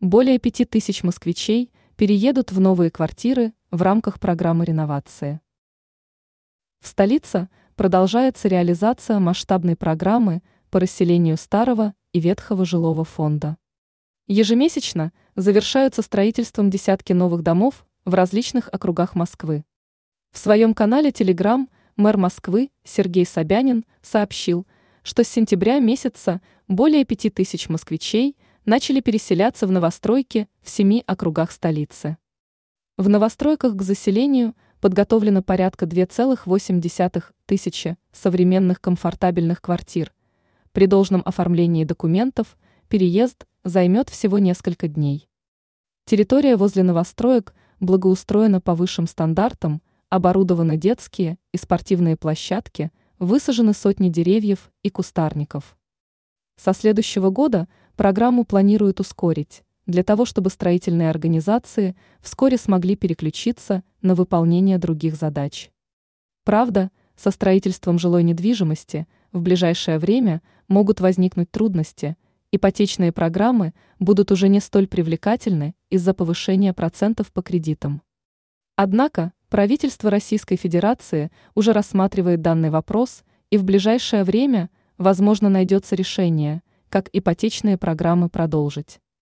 Более пяти тысяч москвичей переедут в новые квартиры в рамках программы реновации. В столице продолжается реализация масштабной программы по расселению старого и ветхого жилого фонда. Ежемесячно завершаются строительством десятки новых домов в различных округах Москвы. В своем канале Telegram мэр Москвы Сергей Собянин сообщил, что с сентября месяца более пяти тысяч москвичей начали переселяться в новостройки в семи округах столицы. В новостройках к заселению подготовлено порядка 2,8 тысячи современных комфортабельных квартир. При должном оформлении документов переезд займет всего несколько дней. Территория возле новостроек благоустроена по высшим стандартам, оборудованы детские и спортивные площадки, высажены сотни деревьев и кустарников. Со следующего года программу планируют ускорить, для того чтобы строительные организации вскоре смогли переключиться на выполнение других задач. Правда, со строительством жилой недвижимости в ближайшее время могут возникнуть трудности, ипотечные программы будут уже не столь привлекательны из-за повышения процентов по кредитам. Однако правительство Российской Федерации уже рассматривает данный вопрос и в ближайшее время, возможно, найдется решение, как ипотечные программы продолжить.